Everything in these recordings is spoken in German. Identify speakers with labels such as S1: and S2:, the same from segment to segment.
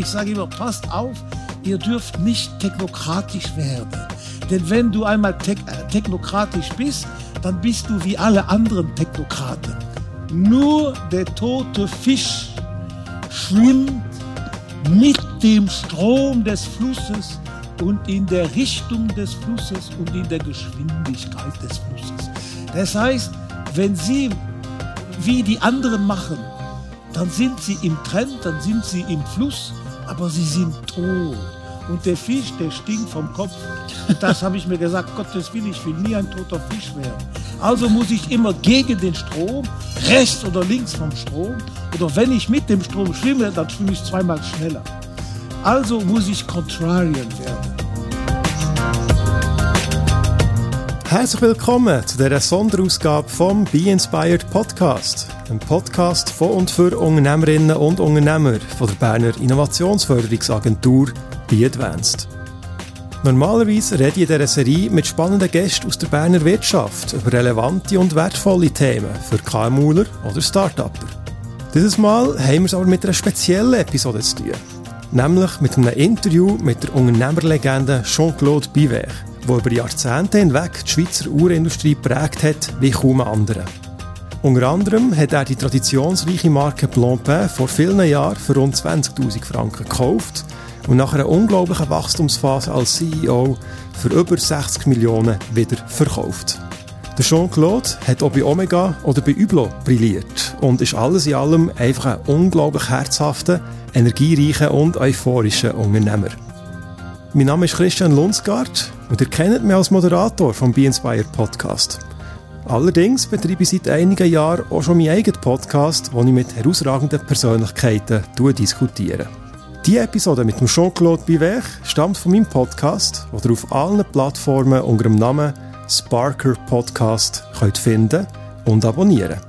S1: ich sage immer, passt auf, ihr dürft nicht technokratisch werden. Denn wenn du einmal te technokratisch bist, dann bist du wie alle anderen Technokraten. Nur der tote Fisch schwimmt mit dem Strom des Flusses und in der Richtung des Flusses und in der Geschwindigkeit des Flusses. Das heißt, wenn Sie wie die anderen machen, dann sind Sie im Trend, dann sind Sie im Fluss, aber Sie sind tot. Und der Fisch, der stinkt vom Kopf. Das habe ich mir gesagt, Gottes Willen, ich will nie ein toter Fisch werden. Also muss ich immer gegen den Strom, rechts oder links vom Strom. Oder wenn ich mit dem Strom schwimme, dann schwimme ich zweimal schneller. Also muss ich Contrarian werden.
S2: Herzlich willkommen zu dieser Sonderausgabe vom Be Inspired Podcast. Ein Podcast von und für Unternehmerinnen und Unternehmer von der Berner Innovationsförderungsagentur Be Advanced. Normalerweise rede ich in dieser Serie mit spannenden Gästen aus der Berner Wirtschaft über relevante und wertvolle Themen für KMUler oder Start-Upper. Dieses Mal haben wir es aber mit einer speziellen Episode zu tun. Nämlich mit einem Interview mit der Unternehmerlegende Jean-Claude Biver der über Jahrzehnte hinweg die Schweizer Uhrenindustrie geprägt hat wie kaum andere. Unter anderem hat er die traditionsreiche Marke Blancpain vor vielen Jahren für rund 20.000 Franken gekauft und nach einer unglaublichen Wachstumsphase als CEO für über 60 Millionen wieder verkauft. Der Jean-Claude hat auch bei Omega oder bei Ublo brilliert und ist alles in allem einfach ein unglaublich herzhafter, energiereicher und euphorischer Unternehmer. Mein Name ist Christian Lundsgaard und ihr kennt mich als Moderator vom Be Inspired Podcast. Allerdings betreibe ich seit einigen Jahren auch schon meinen eigenen Podcast, wo ich mit herausragenden Persönlichkeiten diskutiere. Die Episode mit dem Jean-Claude Biver stammt von meinem Podcast, den ihr auf allen Plattformen unter dem Namen Sparker Podcast könnt finden und abonnieren.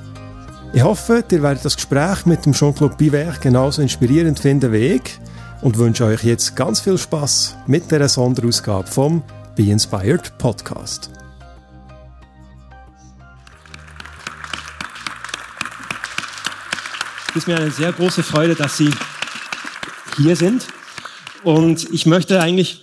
S2: Ich hoffe, ihr werdet das Gespräch mit dem Jean-Claude Biver genauso inspirierend finden wie ich und wünsche euch jetzt ganz viel Spaß mit der Sonderausgabe vom Be Inspired Podcast.
S3: Es ist mir eine sehr große Freude, dass Sie hier sind. Und ich möchte eigentlich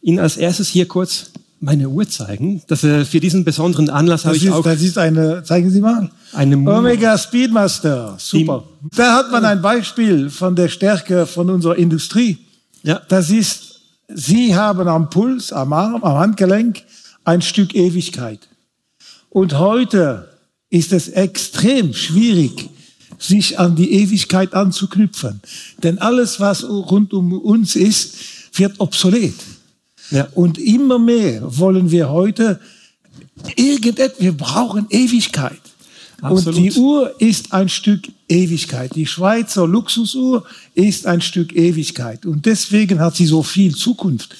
S3: Ihnen als erstes hier kurz meine Uhr zeigen. Das, äh, für diesen besonderen Anlass habe ich
S1: ist,
S3: auch...
S1: Das ist eine, zeigen Sie mal.
S3: Eine
S1: Omega Speedmaster. Super. Die, da hat man ein Beispiel von der Stärke von unserer Industrie. Ja. Das ist, Sie haben am Puls, am Arm, am Handgelenk ein Stück Ewigkeit. Und heute ist es extrem schwierig, sich an die Ewigkeit anzuknüpfen. Denn alles, was rund um uns ist, wird obsolet. Ja. Und immer mehr wollen wir heute irgendetwas, wir brauchen Ewigkeit. Absolut. Und die Uhr ist ein Stück Ewigkeit. Die Schweizer Luxusuhr ist ein Stück Ewigkeit. Und deswegen hat sie so viel Zukunft.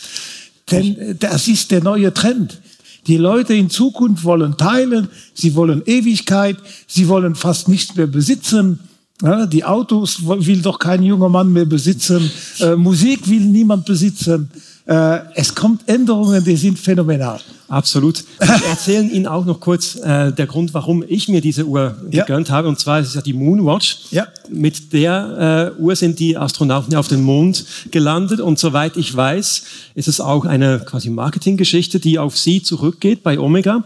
S1: Denn das ist der neue Trend. Die Leute in Zukunft wollen teilen, sie wollen Ewigkeit, sie wollen fast nichts mehr besitzen. Ja, die Autos will doch kein junger Mann mehr besitzen, äh, Musik will niemand besitzen. Äh, es kommt Änderungen, die sind phänomenal.
S3: Absolut. Ich erzähle Ihnen auch noch kurz äh, der Grund, warum ich mir diese Uhr ja. gegönnt habe. Und zwar ist es ja die Moonwatch. Ja. Mit der äh, Uhr sind die Astronauten auf den Mond gelandet. Und soweit ich weiß, ist es auch eine quasi Marketinggeschichte, die auf Sie zurückgeht bei Omega.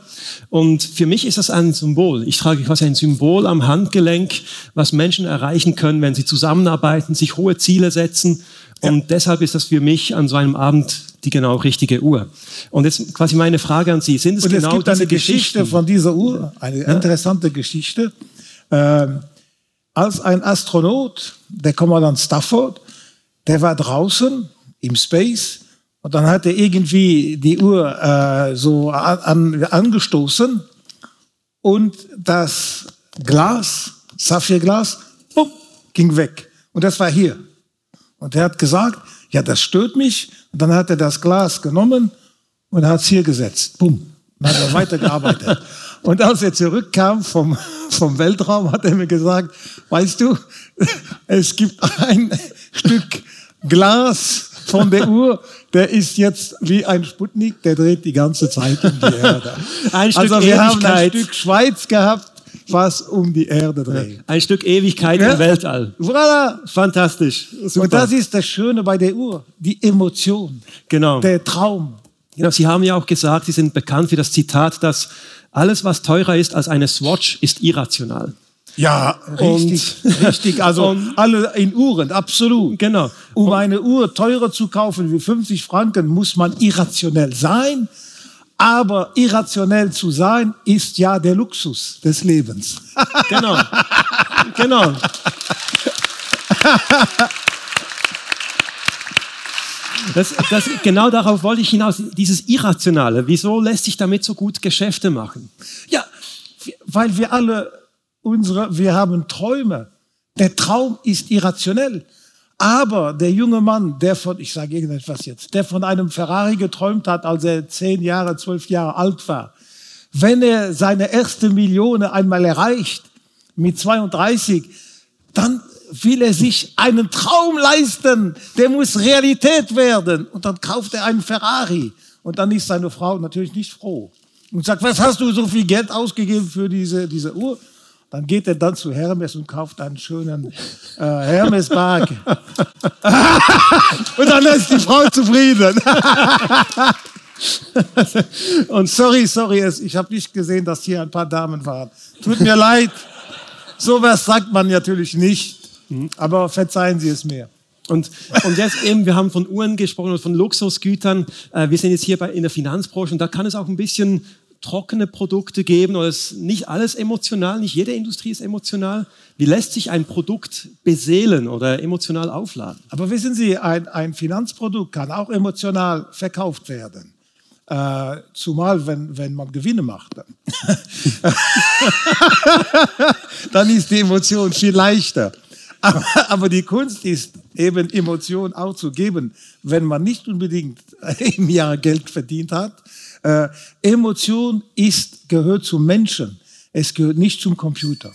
S3: Und für mich ist das ein Symbol. Ich trage quasi ein Symbol am Handgelenk, was Menschen erreichen können, wenn sie zusammenarbeiten, sich hohe Ziele setzen und ja. deshalb ist das für mich an so einem Abend die genau richtige Uhr. Und jetzt quasi meine Frage an Sie. Sind es
S1: Und
S3: genau
S1: es gibt eine Geschichte von dieser Uhr, eine ja. interessante Geschichte. Ähm, als ein Astronaut, der Kommandant Stafford, der war draußen im Space und dann hat er irgendwie die Uhr äh, so an, angestoßen und das Glas, Saphirglas, ging weg. Und das war hier. Und er hat gesagt, ja, das stört mich. Und dann hat er das Glas genommen und hat es hier gesetzt. Bumm. Dann hat er weitergearbeitet. und als er zurückkam vom, vom Weltraum, hat er mir gesagt, weißt du, es gibt ein Stück Glas von der Uhr, der ist jetzt wie ein Sputnik, der dreht die ganze Zeit um die Erde. ein Stück also wir Ewigkeit. haben ein Stück Schweiz gehabt, was um die Erde dreht.
S2: Ein Stück Ewigkeit ja. im Weltall.
S1: Voilà.
S2: Fantastisch.
S1: Super. Und das ist das Schöne bei der Uhr, die Emotion,
S2: genau.
S1: der Traum.
S2: Genau, Sie haben ja auch gesagt, Sie sind bekannt für das Zitat, dass alles, was teurer ist als eine Swatch, ist irrational.
S1: Ja, richtig, und, richtig. Also und, alle in Uhren, absolut.
S2: Genau.
S1: Um und, eine Uhr teurer zu kaufen wie 50 Franken, muss man irrationell sein. Aber irrationell zu sein, ist ja der Luxus des Lebens.
S2: Genau. genau. Das, das, genau darauf wollte ich hinaus. Dieses Irrationale. Wieso lässt sich damit so gut Geschäfte machen?
S1: Ja, weil wir alle unsere, wir haben Träume. Der Traum ist irrationell. Aber der junge Mann, der von, ich sage irgendetwas jetzt, der von einem Ferrari geträumt hat, als er zehn Jahre, zwölf Jahre alt war, wenn er seine erste Million einmal erreicht, mit 32, dann will er sich einen Traum leisten, der muss Realität werden. Und dann kauft er einen Ferrari. Und dann ist seine Frau natürlich nicht froh. Und sagt, was hast du so viel Geld ausgegeben für diese, diese Uhr? Dann geht er dann zu Hermes und kauft einen schönen äh, Hermes-Bag. und dann ist die Frau zufrieden. und sorry, sorry, ich habe nicht gesehen, dass hier ein paar Damen waren. Tut mir leid. So was sagt man natürlich nicht. Aber verzeihen Sie es mir.
S2: Und, und jetzt eben, wir haben von Uhren gesprochen und von Luxusgütern. Äh, wir sind jetzt hier bei, in der Finanzbranche und da kann es auch ein bisschen trockene Produkte geben oder ist nicht alles emotional, nicht jede Industrie ist emotional. Wie lässt sich ein Produkt beseelen oder emotional aufladen?
S1: Aber wissen Sie, ein, ein Finanzprodukt kann auch emotional verkauft werden. Äh, zumal, wenn, wenn man Gewinne macht. Dann ist die Emotion viel leichter. Aber, aber die Kunst ist eben Emotionen auch zu geben, wenn man nicht unbedingt im Jahr Geld verdient hat. Äh, Emotion ist, gehört zum Menschen. Es gehört nicht zum Computer.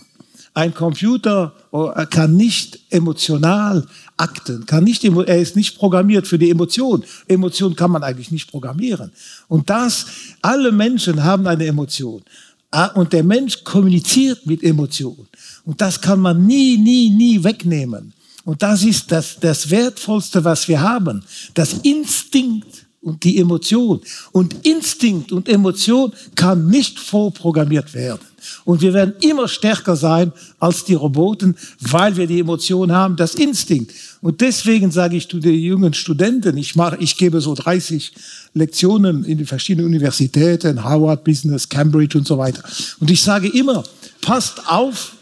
S1: Ein Computer oh, kann nicht emotional akten, kann nicht, er ist nicht programmiert für die Emotion. Emotion kann man eigentlich nicht programmieren. Und das, alle Menschen haben eine Emotion. Ah, und der Mensch kommuniziert mit Emotionen. Und das kann man nie, nie, nie wegnehmen. Und das ist das, das Wertvollste, was wir haben. Das Instinkt und die Emotion. Und Instinkt und Emotion kann nicht vorprogrammiert werden. Und wir werden immer stärker sein als die Roboten, weil wir die Emotion haben, das Instinkt. Und deswegen sage ich zu den jungen Studenten, ich mache, ich gebe so 30 Lektionen in den verschiedenen Universitäten, Harvard Business, Cambridge und so weiter. Und ich sage immer, passt auf,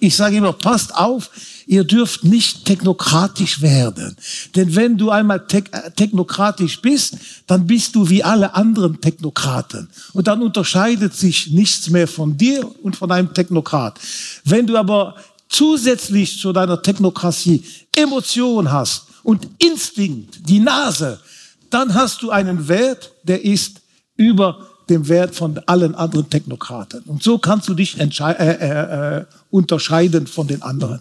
S1: ich sage immer, passt auf, ihr dürft nicht technokratisch werden. Denn wenn du einmal te äh, technokratisch bist, dann bist du wie alle anderen Technokraten. Und dann unterscheidet sich nichts mehr von dir und von einem Technokrat. Wenn du aber zusätzlich zu deiner Technokratie Emotion hast und Instinkt, die Nase, dann hast du einen Wert, der ist über dem Wert von allen anderen Technokraten. Und so kannst du dich äh, äh, äh, unterscheiden von den anderen.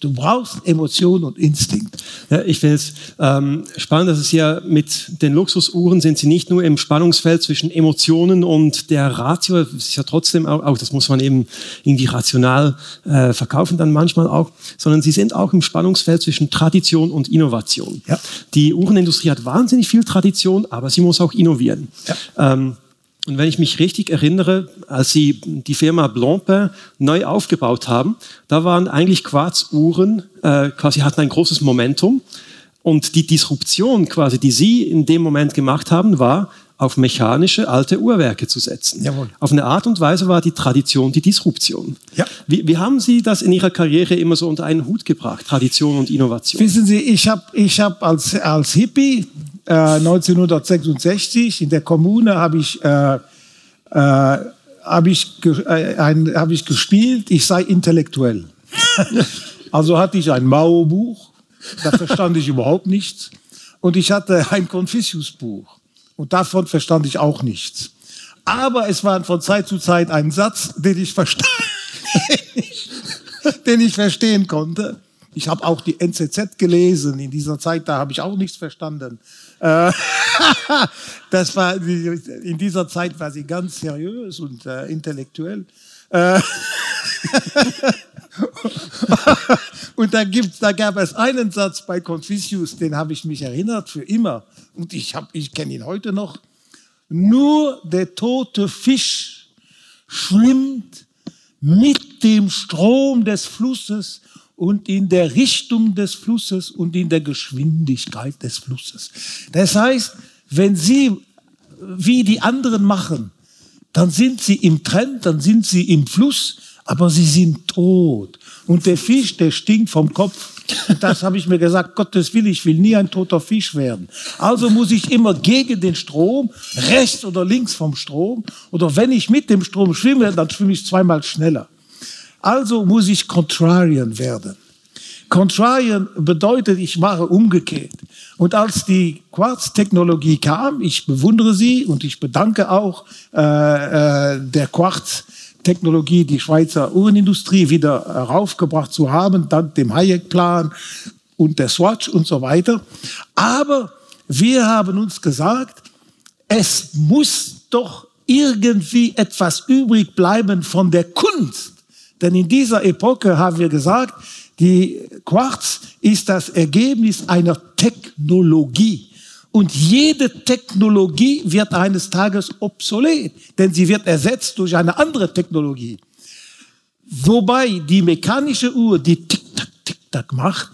S1: Du brauchst Emotion und Instinkt.
S2: Ja, ich finde es ähm, spannend, dass es ja mit den Luxusuhren sind sie nicht nur im Spannungsfeld zwischen Emotionen und der Ratio, das ist ja trotzdem auch, auch das muss man eben irgendwie rational äh, verkaufen dann manchmal auch, sondern sie sind auch im Spannungsfeld zwischen Tradition und Innovation. Ja. Die Uhrenindustrie hat wahnsinnig viel Tradition, aber sie muss auch innovieren. Ja. Ähm, und wenn ich mich richtig erinnere, als Sie die Firma Blancpain neu aufgebaut haben, da waren eigentlich Quarzuhren, äh, quasi hatten ein großes Momentum. Und die Disruption quasi, die Sie in dem Moment gemacht haben, war, auf mechanische alte Uhrwerke zu setzen. Jawohl. Auf eine Art und Weise war die Tradition die Disruption. Ja. Wie, wie haben Sie das in Ihrer Karriere immer so unter einen Hut gebracht, Tradition und Innovation?
S1: Wissen Sie, ich habe ich hab als, als Hippie 1966 äh, in der Kommune habe ich, äh, äh, hab ich, äh, hab ich gespielt, ich sei intellektuell. also hatte ich ein Mao-Buch, da verstand ich überhaupt nichts. Und ich hatte ein Confucius-Buch und davon verstand ich auch nichts. Aber es war von Zeit zu Zeit ein Satz, den ich, den ich verstehen konnte. Ich habe auch die NZZ gelesen. In dieser Zeit, da habe ich auch nichts verstanden. Äh, das war, in dieser Zeit war sie ganz seriös und äh, intellektuell. Äh, und da, gibt's, da gab es einen Satz bei Confucius, den habe ich mich erinnert für immer. Und ich, ich kenne ihn heute noch. Nur der tote Fisch schwimmt mit dem Strom des Flusses und in der Richtung des Flusses und in der Geschwindigkeit des Flusses. Das heißt, wenn Sie wie die anderen machen, dann sind Sie im Trend, dann sind Sie im Fluss, aber Sie sind tot. Und der Fisch, der stinkt vom Kopf. Das habe ich mir gesagt, Gottes Willen, ich will nie ein toter Fisch werden. Also muss ich immer gegen den Strom, rechts oder links vom Strom. Oder wenn ich mit dem Strom schwimme, dann schwimme ich zweimal schneller. Also muss ich contrarian werden. Contrarian bedeutet, ich mache umgekehrt. Und als die Quarz-Technologie kam, ich bewundere sie und ich bedanke auch äh, äh, der Quarz Technologie die Schweizer Uhrenindustrie wieder raufgebracht zu haben, dank dem Hayek-Plan und der Swatch und so weiter. Aber wir haben uns gesagt, es muss doch irgendwie etwas übrig bleiben von der Kunst. Denn in dieser Epoche haben wir gesagt, die Quarz ist das Ergebnis einer Technologie. Und jede Technologie wird eines Tages obsolet, denn sie wird ersetzt durch eine andere Technologie. Wobei die mechanische Uhr, die Tick-Tack, Tick-Tack macht,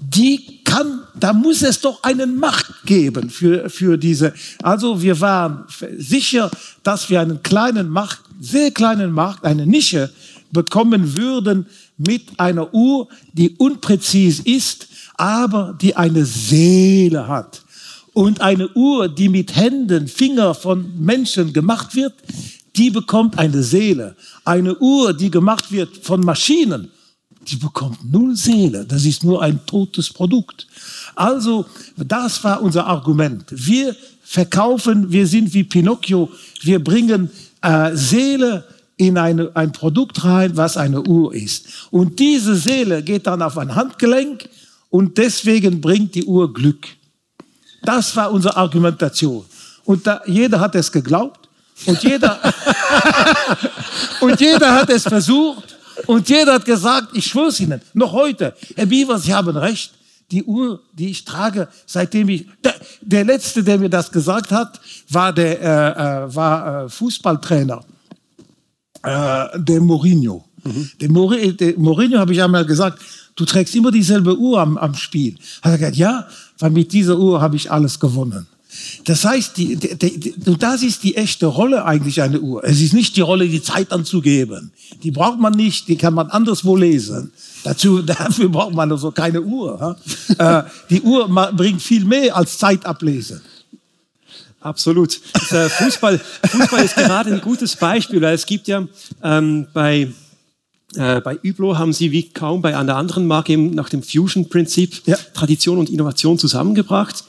S1: die kann, da muss es doch einen Markt geben für, für diese. Also wir waren sicher, dass wir einen kleinen Markt, sehr kleinen Markt, eine Nische bekommen würden mit einer Uhr, die unpräzis ist, aber die eine Seele hat. Und eine Uhr, die mit Händen, Finger von Menschen gemacht wird, die bekommt eine Seele. Eine Uhr, die gemacht wird von Maschinen, die bekommt null Seele. Das ist nur ein totes Produkt. Also, das war unser Argument. Wir verkaufen, wir sind wie Pinocchio, wir bringen äh, Seele in eine, ein Produkt rein, was eine Uhr ist. Und diese Seele geht dann auf ein Handgelenk und deswegen bringt die Uhr Glück. Das war unsere Argumentation. Und da, jeder hat es geglaubt und jeder, und jeder hat es versucht und jeder hat gesagt, ich schwöre es Ihnen, noch heute, Herr Bieber, Sie haben recht, die Uhr, die ich trage, seitdem ich, der, der letzte, der mir das gesagt hat, war der äh, äh war äh, Fußballtrainer, äh, der Mourinho. Mhm. Mourinho, der Mourinho habe ich einmal gesagt, du trägst immer dieselbe Uhr am, am Spiel. Hat er gesagt, ja, weil mit dieser Uhr habe ich alles gewonnen. Das heißt, die, die, die, das ist die echte Rolle eigentlich eine Uhr. Es ist nicht die Rolle, die Zeit anzugeben. Die braucht man nicht, die kann man anderswo lesen. Dazu, dafür braucht man also keine Uhr. äh, die Uhr bringt viel mehr als Zeit ablesen.
S2: Absolut. Das, Fußball, Fußball ist gerade ein gutes Beispiel, weil es gibt ja ähm, bei äh, bei Üblo haben Sie wie kaum bei einer anderen Marke eben nach dem Fusion-Prinzip ja. Tradition und Innovation zusammengebracht.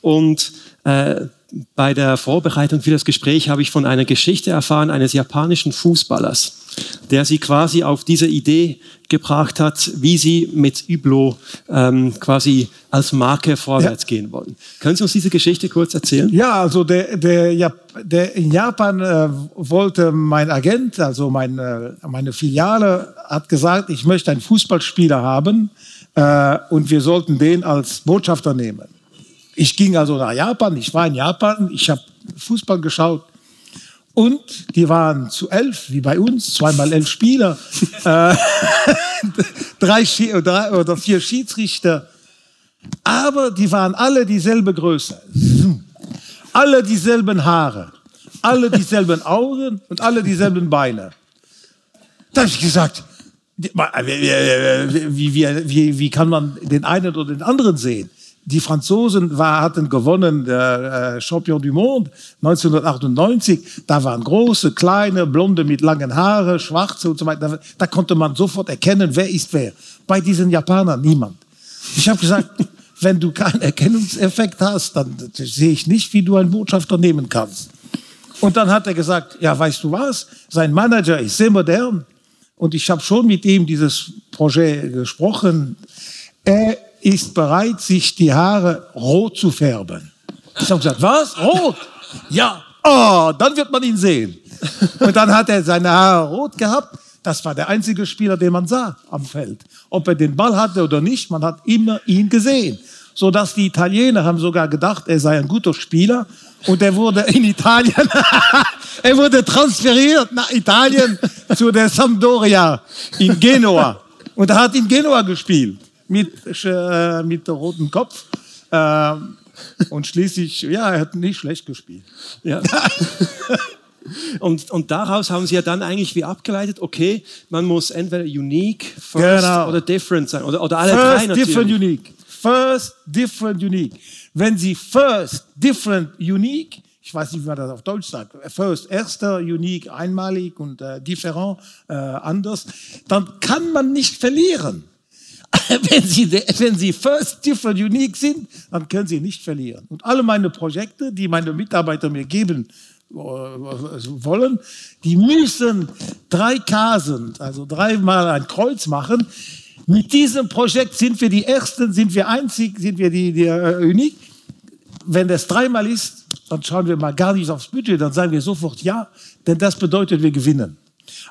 S2: Und äh, bei der Vorbereitung für das Gespräch habe ich von einer Geschichte erfahren eines japanischen Fußballers, der sie quasi auf diese Idee gebracht hat, wie sie mit Üblo ähm, quasi als Marke vorwärts ja. gehen wollen. Können Sie uns diese Geschichte kurz erzählen?
S1: Ja, also der, der, der in Japan äh, wollte mein Agent, also mein, äh, meine Filiale, hat gesagt, ich möchte einen Fußballspieler haben äh, und wir sollten den als Botschafter nehmen. Ich ging also nach Japan, ich war in Japan, ich habe Fußball geschaut und die waren zu elf, wie bei uns, zweimal elf Spieler, äh, drei, drei oder vier Schiedsrichter, aber die waren alle dieselbe Größe, alle dieselben Haare, alle dieselben Augen und alle dieselben Beine. Da habe ich gesagt, wie, wie, wie, wie kann man den einen oder den anderen sehen? Die Franzosen war, hatten gewonnen, der äh, Champion du Monde 1998. Da waren große, kleine, blonde mit langen Haaren, schwarze und so weiter. Da, da konnte man sofort erkennen, wer ist wer. Bei diesen Japanern niemand. Ich habe gesagt, wenn du keinen Erkennungseffekt hast, dann sehe ich nicht, wie du einen Botschafter nehmen kannst. Und dann hat er gesagt, ja, weißt du was? Sein Manager ist sehr modern. Und ich habe schon mit ihm dieses Projekt gesprochen. Er ist bereit, sich die Haare rot zu färben. Ich habe gesagt, was? Rot? Ja. Oh, dann wird man ihn sehen. Und dann hat er seine Haare rot gehabt. Das war der einzige Spieler, den man sah am Feld. Ob er den Ball hatte oder nicht, man hat immer ihn gesehen. So dass die Italiener haben sogar gedacht, er sei ein guter Spieler. Und er wurde in Italien, er wurde transferiert nach Italien zu der Sampdoria in Genua. Und er hat in Genua gespielt mit, äh, mit dem roten Kopf. Äh, und schließlich, ja, er hat nicht schlecht gespielt. Ja.
S2: Und, und daraus haben sie ja dann eigentlich wie abgeleitet, okay, man muss entweder unique, first genau. oder different sein. Oder, oder alle
S1: first,
S2: drei natürlich.
S1: different, unique. First, different, unique. Wenn sie first, different, unique, ich weiß nicht, wie man das auf Deutsch sagt, first, erster, unique, einmalig und äh, different, äh, anders, dann kann man nicht verlieren. wenn Sie, wenn Sie first, different, unique sind, dann können Sie nicht verlieren. Und alle meine Projekte, die meine Mitarbeiter mir geben, äh, wollen, die müssen drei K sind, also dreimal ein Kreuz machen. Mit diesem Projekt sind wir die Ersten, sind wir einzig, sind wir die, die uh, unik. Wenn das dreimal ist, dann schauen wir mal gar nicht aufs Budget, dann sagen wir sofort ja, denn das bedeutet, wir gewinnen.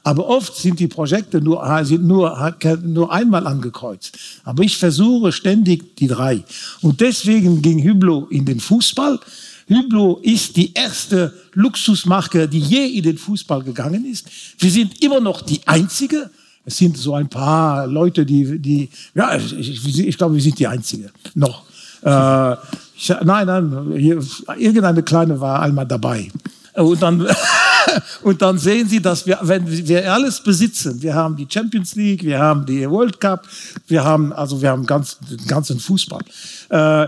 S1: Aber oft sind die Projekte nur, sind nur, nur einmal angekreuzt. Aber ich versuche ständig die drei. Und deswegen ging Hüblo in den Fußball. Hüblo ist die erste Luxusmarke, die je in den Fußball gegangen ist. Wir sind immer noch die einzige. Es sind so ein paar Leute, die, die ja, ich, ich, ich glaube, wir sind die einzige noch. Äh, ich, nein, nein, hier, irgendeine kleine war einmal dabei. Und dann und dann sehen Sie, dass wir, wenn wir alles besitzen, wir haben die Champions League, wir haben die World Cup, wir haben, also wir haben ganz, den ganzen Fußball, äh,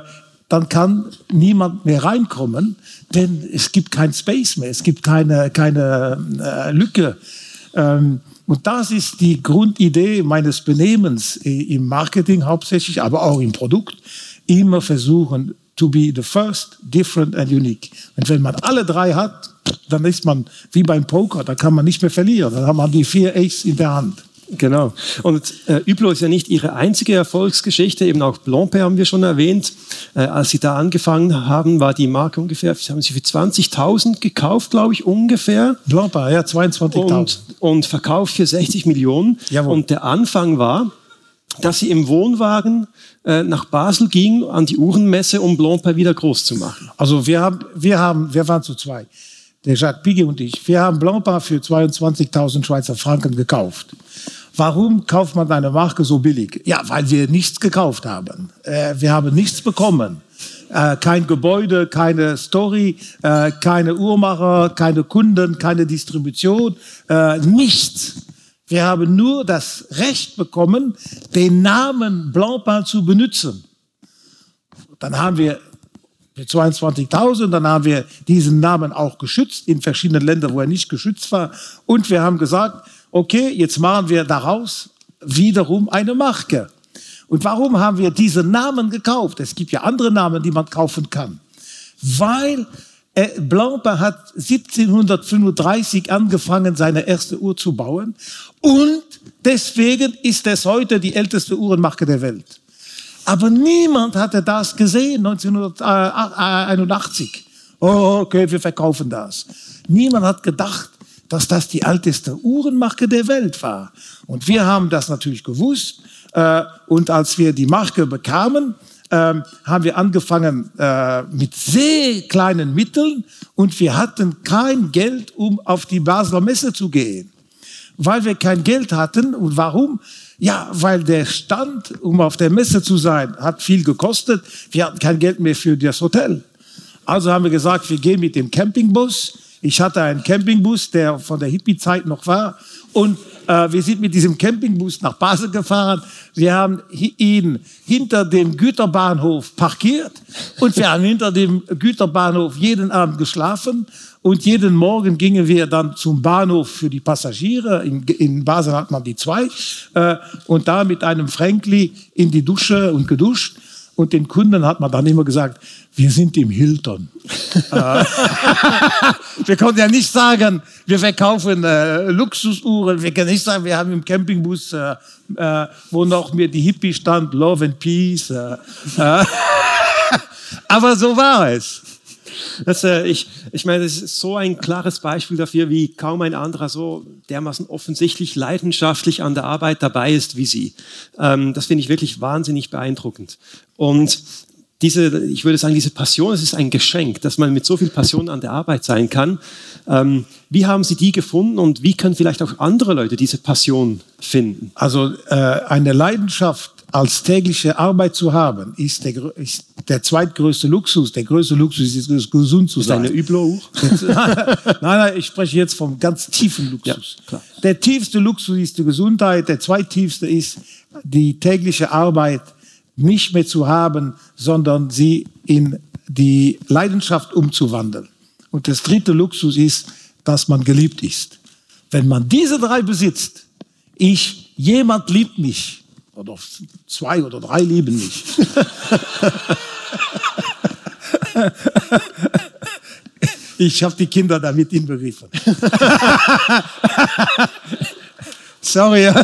S1: dann kann niemand mehr reinkommen, denn es gibt kein Space mehr, es gibt keine, keine äh, Lücke. Ähm, und das ist die Grundidee meines Benehmens im Marketing hauptsächlich, aber auch im Produkt. Immer versuchen, to be the first, different and unique. Und wenn man alle drei hat, dann ist man wie beim Poker, da kann man nicht mehr verlieren. Dann hat man die vier Ace in der Hand.
S2: Genau. Und äh, Üblo ist ja nicht Ihre einzige Erfolgsgeschichte. Eben auch Blompe haben wir schon erwähnt. Äh, als Sie da angefangen haben, war die Marke ungefähr, haben Sie für 20.000 gekauft, glaube ich, ungefähr.
S1: Blompe, ja, 22.000.
S2: Und, und verkauft für 60 Millionen. Jawohl. Und der Anfang war, dass Sie im Wohnwagen äh, nach Basel gingen, an die Uhrenmesse, um Blompe wieder groß zu machen.
S1: Also wir haben, wir haben, wir waren zu zwei der Jacques Piguet und ich, wir haben Blancpain für 22.000 Schweizer Franken gekauft. Warum kauft man eine Marke so billig? Ja, weil wir nichts gekauft haben. Äh, wir haben nichts bekommen. Äh, kein Gebäude, keine Story, äh, keine Uhrmacher, keine Kunden, keine Distribution, äh, nichts. Wir haben nur das Recht bekommen, den Namen Blancpain zu benutzen. Dann haben wir 22.000. Dann haben wir diesen Namen auch geschützt in verschiedenen Ländern, wo er nicht geschützt war. Und wir haben gesagt, okay, jetzt machen wir daraus wiederum eine Marke. Und warum haben wir diesen Namen gekauft? Es gibt ja andere Namen, die man kaufen kann. Weil äh, Blancpain hat 1735 angefangen, seine erste Uhr zu bauen. Und deswegen ist es heute die älteste Uhrenmarke der Welt. Aber niemand hatte das gesehen 1981. Oh, okay, wir verkaufen das. Niemand hat gedacht, dass das die älteste Uhrenmarke der Welt war. Und wir haben das natürlich gewusst. Äh, und als wir die Marke bekamen, ähm, haben wir angefangen äh, mit sehr kleinen Mitteln und wir hatten kein Geld, um auf die Basler Messe zu gehen. Weil wir kein Geld hatten. Und warum? Ja, weil der Stand, um auf der Messe zu sein, hat viel gekostet. Wir hatten kein Geld mehr für das Hotel. Also haben wir gesagt, wir gehen mit dem Campingbus. Ich hatte einen Campingbus, der von der Hippie-Zeit noch war. Und äh, wir sind mit diesem Campingbus nach Basel gefahren. Wir haben ihn hinter dem Güterbahnhof parkiert und wir haben hinter dem Güterbahnhof jeden Abend geschlafen. Und jeden Morgen gingen wir dann zum Bahnhof für die Passagiere. In, in Basel hat man die zwei. Äh, und da mit einem Fränkli in die Dusche und geduscht. Und den Kunden hat man dann immer gesagt, wir sind im Hilton. Äh, wir konnten ja nicht sagen, wir verkaufen äh, Luxusuhren. Wir können nicht sagen, wir haben im Campingbus, äh, äh, wo noch mir die Hippie stand, Love and Peace. Äh. aber so war es.
S2: Das, äh, ich, Ich meine, das ist so ein klares Beispiel dafür, wie kaum ein anderer so dermaßen offensichtlich leidenschaftlich an der Arbeit dabei ist wie Sie. Ähm, das finde ich wirklich wahnsinnig beeindruckend. Und diese, ich würde sagen, diese Passion, es ist ein Geschenk, dass man mit so viel Passion an der Arbeit sein kann. Ähm, wie haben Sie die gefunden und wie können vielleicht auch andere Leute diese Passion finden?
S1: Also äh, eine Leidenschaft als tägliche Arbeit zu haben, ist der, ist der zweitgrößte Luxus. Der größte Luxus ist es, gesund zu sein.
S2: Ist eine üble
S1: nein, nein, ich spreche jetzt vom ganz tiefen Luxus. Ja, der tiefste Luxus ist die Gesundheit. Der zweittiefste ist die tägliche Arbeit nicht mehr zu haben, sondern sie in die Leidenschaft umzuwandeln. Und das dritte Luxus ist, dass man geliebt ist. Wenn man diese drei besitzt, ich, jemand liebt mich, oder zwei oder drei lieben mich. ich habe die Kinder damit inbegriffen. Sorry.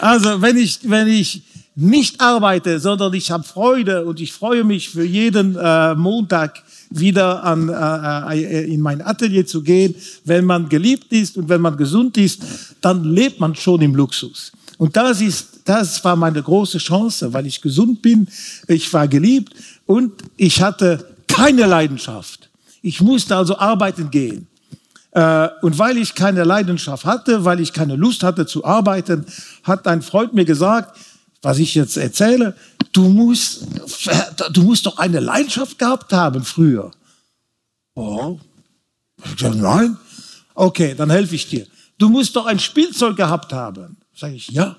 S1: Also wenn ich, wenn ich nicht arbeite, sondern ich habe Freude und ich freue mich für jeden äh, Montag wieder an, äh, äh, in mein Atelier zu gehen. Wenn man geliebt ist und wenn man gesund ist, dann lebt man schon im Luxus. Und das ist, das war meine große Chance, weil ich gesund bin, ich war geliebt und ich hatte keine Leidenschaft. Ich musste also arbeiten gehen. Äh, und weil ich keine Leidenschaft hatte, weil ich keine Lust hatte zu arbeiten, hat ein Freund mir gesagt, was ich jetzt erzähle, du musst, du musst doch eine Leidenschaft gehabt haben früher. Oh, ich sage, nein. Okay, dann helfe ich dir. Du musst doch ein Spielzeug gehabt haben. Sage ich, ja.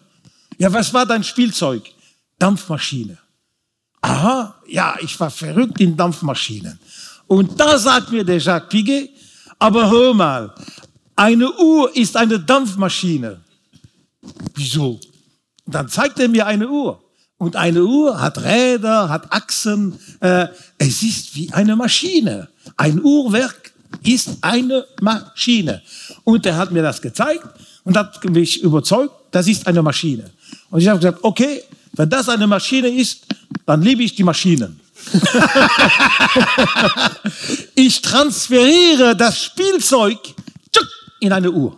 S1: Ja, was war dein Spielzeug? Dampfmaschine. Aha, ja, ich war verrückt in Dampfmaschinen. Und da sagt mir der Jacques Piguet, aber hör mal, eine Uhr ist eine Dampfmaschine. Wieso? Dann zeigt er mir eine Uhr. Und eine Uhr hat Räder, hat Achsen. Äh, es ist wie eine Maschine. Ein Uhrwerk ist eine Maschine. Und er hat mir das gezeigt und hat mich überzeugt, das ist eine Maschine. Und ich habe gesagt, okay, wenn das eine Maschine ist, dann liebe ich die Maschinen. ich transferiere das Spielzeug in eine Uhr.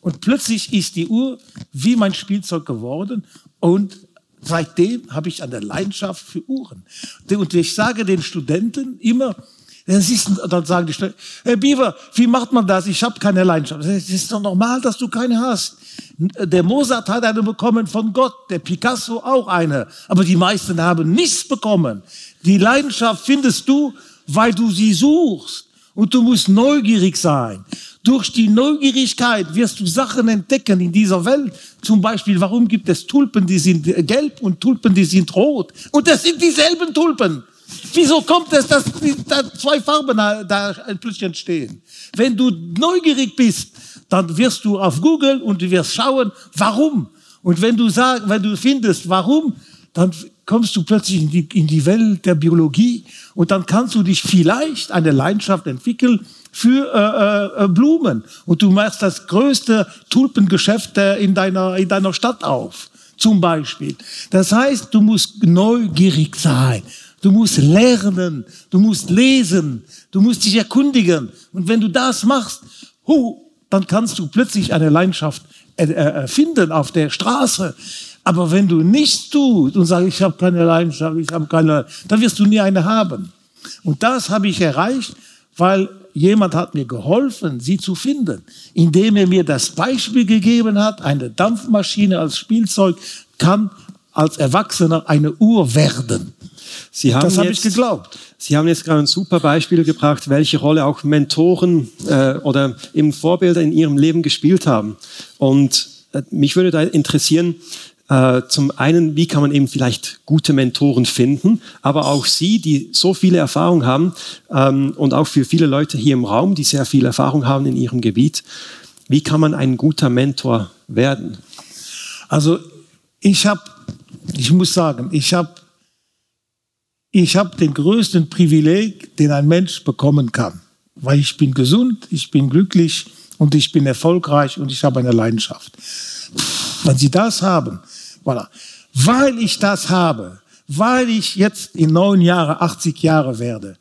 S1: Und plötzlich ist die Uhr wie mein Spielzeug geworden und seitdem habe ich eine Leidenschaft für Uhren. Und ich sage den Studenten immer, dann sagen die Studenten, Herr Beaver, wie macht man das? Ich habe keine Leidenschaft. Es ist doch normal, dass du keine hast. Der Mozart hat eine bekommen von Gott, der Picasso auch eine. Aber die meisten haben nichts bekommen. Die Leidenschaft findest du, weil du sie suchst. Und du musst neugierig sein. Durch die Neugierigkeit wirst du Sachen entdecken in dieser Welt. Zum Beispiel, warum gibt es Tulpen, die sind gelb und Tulpen, die sind rot? Und das sind dieselben Tulpen. Wieso kommt es, dass da zwei Farben da plötzlich entstehen? Wenn du neugierig bist, dann wirst du auf Google und du wirst schauen, warum. Und wenn du sagst, wenn du findest, warum, dann kommst du plötzlich in die, in die Welt der Biologie und dann kannst du dich vielleicht eine Leidenschaft entwickeln für äh, äh, Blumen und du machst das größte Tulpengeschäft in deiner, in deiner Stadt auf, zum Beispiel. Das heißt, du musst neugierig sein. Du musst lernen, du musst lesen, du musst dich erkundigen. Und wenn du das machst, hu, dann kannst du plötzlich eine Leidenschaft äh, äh, auf der Straße. Aber wenn du nichts tust und sagst, ich habe keine Leidenschaft, ich habe keine, dann wirst du nie eine haben. Und das habe ich erreicht, weil jemand hat mir geholfen, sie zu finden, indem er mir das Beispiel gegeben hat, eine Dampfmaschine als Spielzeug kann als Erwachsener eine Uhr werden.
S2: Sie haben das habe ich geglaubt. Sie haben jetzt gerade ein super Beispiel gebracht, welche Rolle auch Mentoren äh, oder eben Vorbilder in Ihrem Leben gespielt haben. Und äh, mich würde da interessieren, äh, zum einen, wie kann man eben vielleicht gute Mentoren finden, aber auch Sie, die so viele Erfahrung haben ähm, und auch für viele Leute hier im Raum, die sehr viel Erfahrung haben in ihrem Gebiet, wie kann man ein guter Mentor werden?
S1: Also ich habe, ich muss sagen, ich habe ich habe den größten Privileg, den ein Mensch bekommen kann, weil ich bin gesund, ich bin glücklich und ich bin erfolgreich und ich habe eine Leidenschaft. Wenn Sie das haben, Voilà. weil ich das habe, weil ich jetzt in neun Jahre, 80 Jahre werde,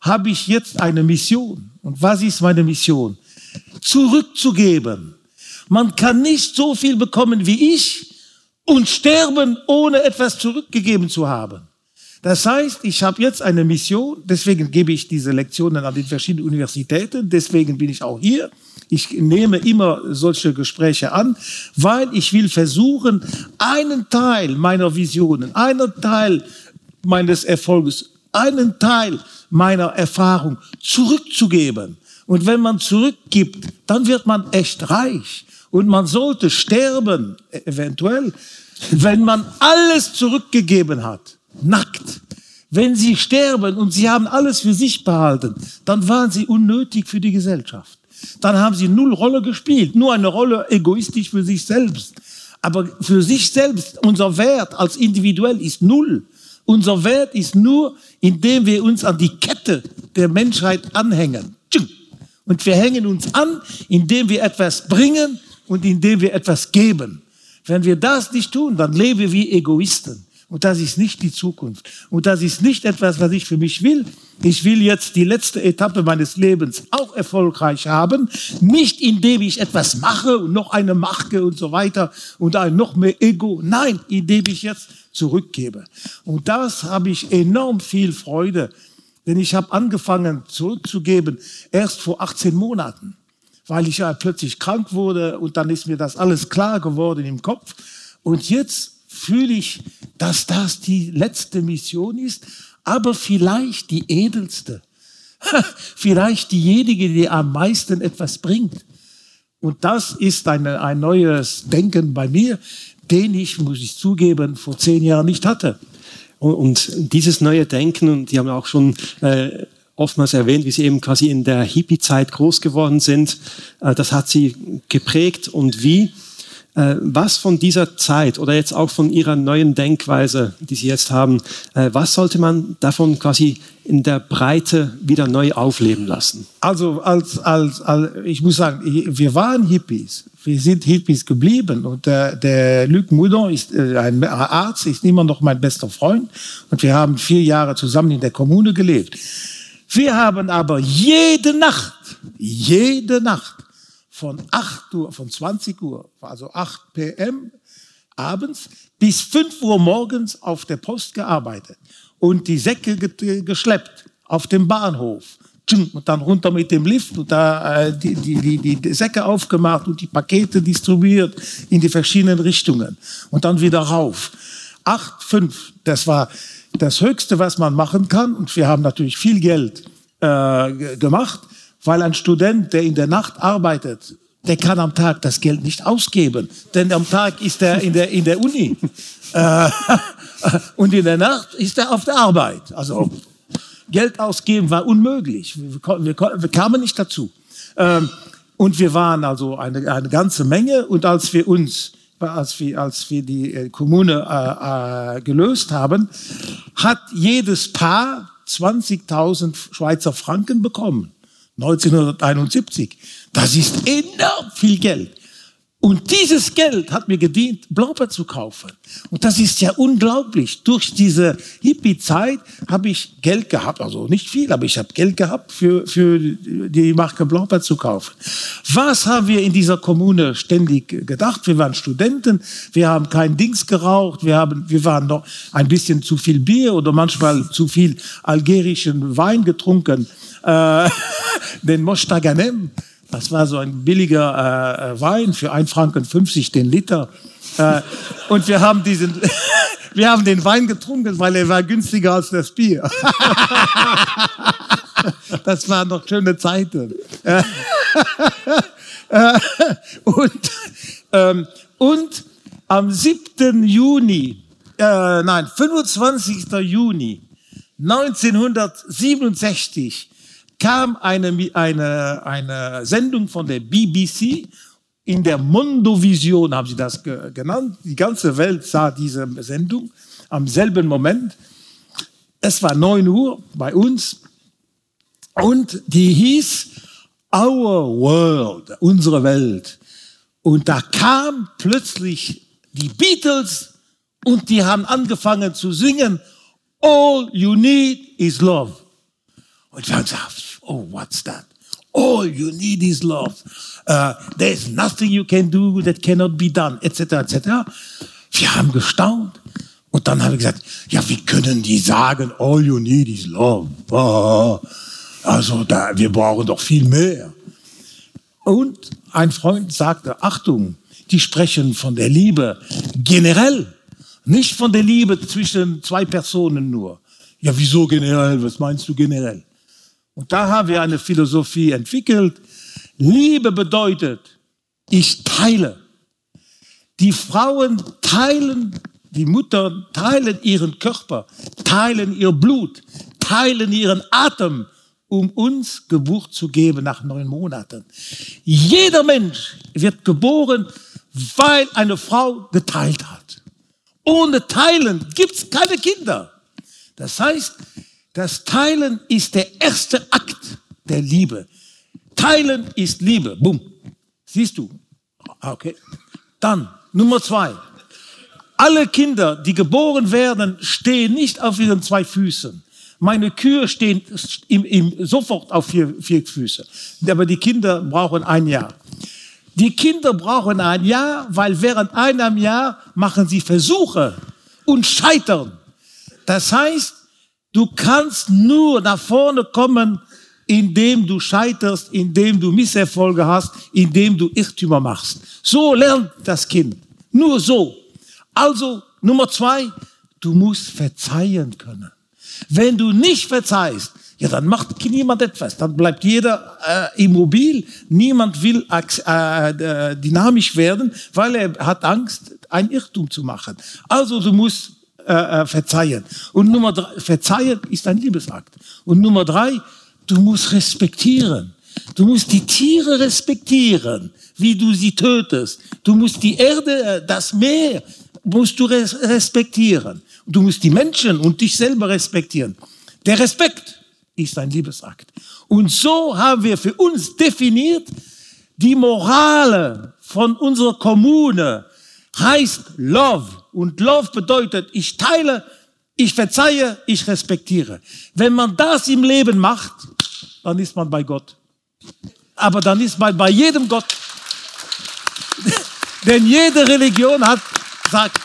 S1: habe ich jetzt eine Mission. Und was ist meine Mission? Zurückzugeben. Man kann nicht so viel bekommen wie ich und sterben, ohne etwas zurückgegeben zu haben. Das heißt, ich habe jetzt eine Mission, deswegen gebe ich diese Lektionen an den verschiedenen Universitäten, deswegen bin ich auch hier. Ich nehme immer solche Gespräche an, weil ich will versuchen, einen Teil meiner Visionen, einen Teil meines Erfolges, einen Teil meiner Erfahrung zurückzugeben. Und wenn man zurückgibt, dann wird man echt reich. Und man sollte sterben, eventuell, wenn man alles zurückgegeben hat nackt. Wenn sie sterben und sie haben alles für sich behalten, dann waren sie unnötig für die Gesellschaft. Dann haben sie null Rolle gespielt, nur eine Rolle egoistisch für sich selbst. Aber für sich selbst, unser Wert als individuell ist null. Unser Wert ist nur, indem wir uns an die Kette der Menschheit anhängen. Und wir hängen uns an, indem wir etwas bringen und indem wir etwas geben. Wenn wir das nicht tun, dann leben wir wie Egoisten. Und das ist nicht die Zukunft. Und das ist nicht etwas, was ich für mich will. Ich will jetzt die letzte Etappe meines Lebens auch erfolgreich haben. Nicht indem ich etwas mache und noch eine mache und so weiter und ein noch mehr Ego. Nein, indem ich jetzt zurückgebe. Und das habe ich enorm viel Freude. Denn ich habe angefangen zurückzugeben erst vor 18 Monaten, weil ich ja plötzlich krank wurde und dann ist mir das alles klar geworden im Kopf. Und jetzt fühle ich, dass das die letzte Mission ist, aber vielleicht die edelste. vielleicht diejenige, die am meisten etwas bringt. Und das ist eine, ein neues Denken bei mir, den ich, muss ich zugeben, vor zehn Jahren nicht hatte.
S2: Und dieses neue Denken, und die haben auch schon äh, oftmals erwähnt, wie sie eben quasi in der Hippie-Zeit groß geworden sind, äh, das hat sie geprägt. Und wie? Äh, was von dieser Zeit oder jetzt auch von Ihrer neuen Denkweise, die Sie jetzt haben, äh, was sollte man davon quasi in der Breite wieder neu aufleben lassen?
S1: Also als, als, als ich muss sagen, wir waren Hippies. Wir sind Hippies geblieben und der, der Luc Moudon ist äh, ein Arzt, ist immer noch mein bester Freund und wir haben vier Jahre zusammen in der Kommune gelebt. Wir haben aber jede Nacht, jede Nacht von 8 Uhr, von 20 Uhr, also 8 PM abends bis 5 Uhr morgens auf der Post gearbeitet und die Säcke geschleppt auf dem Bahnhof. Und dann runter mit dem Lift und da äh, die, die, die, die Säcke aufgemacht und die Pakete distribuiert in die verschiedenen Richtungen. Und dann wieder rauf. Acht, fünf, das war das Höchste, was man machen kann. Und wir haben natürlich viel Geld äh, gemacht. Weil ein Student, der in der Nacht arbeitet, der kann am Tag das Geld nicht ausgeben. Denn am Tag ist er in der, in der Uni. Äh, und in der Nacht ist er auf der Arbeit. Also Geld ausgeben war unmöglich. Wir, wir, wir kamen nicht dazu. Ähm, und wir waren also eine, eine ganze Menge. Und als wir uns, als wir, als wir die äh, Kommune äh, äh, gelöst haben, hat jedes Paar 20.000 Schweizer Franken bekommen. 1971. Das ist enorm viel Geld. Und dieses Geld hat mir gedient, Blaubeer zu kaufen. Und das ist ja unglaublich. Durch diese Hippie-Zeit habe ich Geld gehabt, also nicht viel, aber ich habe Geld gehabt, für, für die Marke Blaubeer zu kaufen. Was haben wir in dieser Kommune ständig gedacht? Wir waren Studenten, wir haben kein Dings geraucht, wir, haben, wir waren noch ein bisschen zu viel Bier oder manchmal zu viel algerischen Wein getrunken. Äh, den Mostaganem. Das war so ein billiger äh, äh Wein für 1,50 Franken 50 den Liter. Äh, und wir haben diesen, wir haben den Wein getrunken, weil er war günstiger als das Bier. das waren noch schöne Zeiten. Äh, und, ähm, und am 7. Juni, äh, nein, 25. Juni 1967 kam eine, eine, eine Sendung von der BBC, in der Mondovision haben sie das genannt. Die ganze Welt sah diese Sendung am selben Moment. Es war 9 Uhr bei uns und die hieß Our World, unsere Welt. Und da kam plötzlich die Beatles Und die haben angefangen zu singen, All you need is love. Und wir haben gesagt, oh, what's that? All you need is love. Uh, there's nothing you can do that cannot be done, etc., etc. Wir haben gestaunt. Und dann haben wir gesagt, ja, wie können die sagen, all you need is love? Oh, also, da, wir brauchen doch viel mehr. Und ein Freund sagte, Achtung, die sprechen von der Liebe generell, nicht von der Liebe zwischen zwei Personen nur. Ja, wieso generell? Was meinst du generell? Und da haben wir eine Philosophie entwickelt. Liebe bedeutet, ich teile. Die Frauen teilen, die Mutter teilen ihren Körper, teilen ihr Blut, teilen ihren Atem, um uns Geburt zu geben nach neun Monaten. Jeder Mensch wird geboren, weil eine Frau geteilt hat. Ohne Teilen gibt es keine Kinder. Das heißt, das Teilen ist der erste Akt der Liebe. Teilen ist Liebe. Bumm. Siehst du? Ah, okay. Dann Nummer zwei. Alle Kinder, die geboren werden, stehen nicht auf ihren zwei Füßen. Meine Kühe stehen im, im, sofort auf vier, vier Füße. Aber die Kinder brauchen ein Jahr. Die Kinder brauchen ein Jahr, weil während einem Jahr machen sie Versuche und scheitern. Das heißt, du kannst nur nach vorne kommen, indem du scheiterst, indem du Misserfolge hast, indem du Irrtümer machst. So lernt das Kind. Nur so. Also, Nummer zwei, du musst verzeihen können. Wenn du nicht verzeihst, ja, dann macht niemand etwas. Dann bleibt jeder äh, immobil. Niemand will äh, äh, dynamisch werden, weil er hat Angst, ein Irrtum zu machen. Also du musst äh, äh, verzeihen. Und Nummer drei, verzeihen ist ein Liebesakt. Und Nummer drei, du musst respektieren. Du musst die Tiere respektieren, wie du sie tötest. Du musst die Erde, äh, das Meer, musst du respektieren. Du musst die Menschen und dich selber respektieren. Der Respekt ist ein Liebesakt. Und so haben wir für uns definiert, die Morale von unserer Kommune heißt Love. Und Love bedeutet, ich teile, ich verzeihe, ich respektiere. Wenn man das im Leben macht, dann ist man bei Gott. Aber dann ist man bei jedem Gott. Denn jede Religion hat, sagt,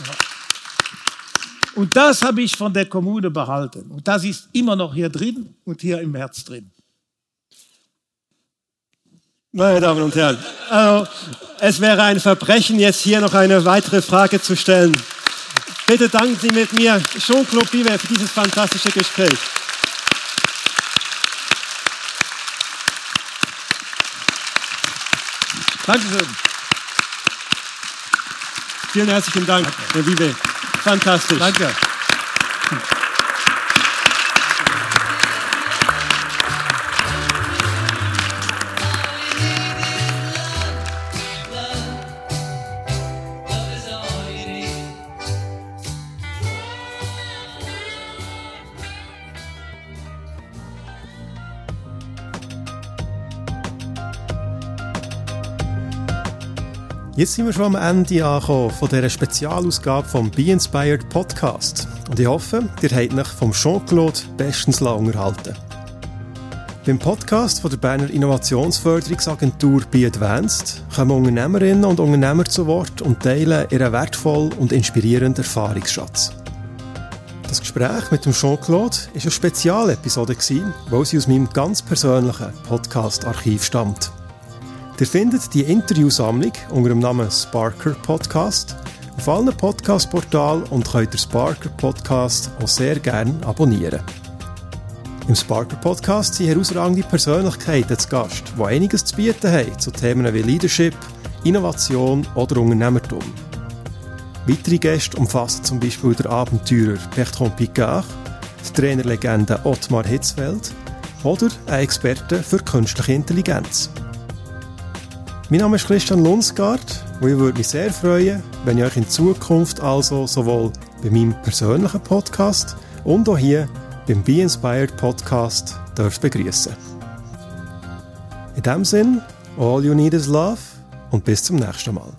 S1: und das habe ich von der Kommune behalten. Und das ist immer noch hier drin und hier im Herz drin.
S4: Meine Damen und Herren, also, es wäre ein Verbrechen, jetzt hier noch eine weitere Frage zu stellen. Bitte danken Sie mit mir Jean-Claude Bivet für dieses fantastische Gespräch.
S1: Dankeschön.
S4: Vielen herzlichen Dank, Herr Bivet. Fantastisch.
S1: Danke.
S2: Jetzt sind wir schon am Ende angekommen von dieser Spezialausgabe vom Be Inspired Podcast. Und ich hoffe, ihr habt euch vom Jean-Claude bestens unterhalten. Beim Podcast von der Berner Innovationsförderungsagentur Be Advanced kommen Unternehmerinnen und Unternehmer zu Wort und teilen ihren wertvollen und inspirierenden Erfahrungsschatz. Das Gespräch mit dem Jean-Claude war eine Spezialepisode, weil sie aus meinem ganz persönlichen Podcast-Archiv stammt. Ihr findet die Interviewsammlung unter dem Namen Sparker Podcast auf allen Podcast-Portalen und könnt den Sparker Podcast auch sehr gerne abonnieren. Im Sparker Podcast sind herausragende Persönlichkeiten zu Gast, die einiges zu bieten haben zu Themen wie Leadership, Innovation oder Unternehmertum. Weitere Gäste umfassen zum Beispiel der Abenteurer Bertrand Picard, die Trainerlegende Ottmar Hitzfeld oder ein Experte für künstliche Intelligenz. Mein Name ist Christian Lunsgaard und ich würde mich sehr freuen, wenn ich euch in Zukunft also sowohl bei meinem persönlichen Podcast und auch hier beim Be Inspired Podcast dürft begrüßen. In diesem Sinn, all you need is love und bis zum nächsten Mal.